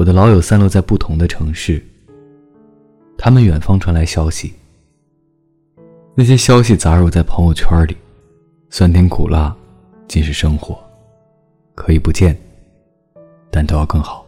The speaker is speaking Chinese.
我的老友散落在不同的城市，他们远方传来消息。那些消息杂糅在朋友圈里，酸甜苦辣尽是生活，可以不见，但都要更好。